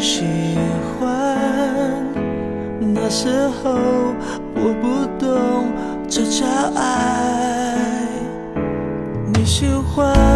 喜欢那时候我不懂这叫爱。你喜欢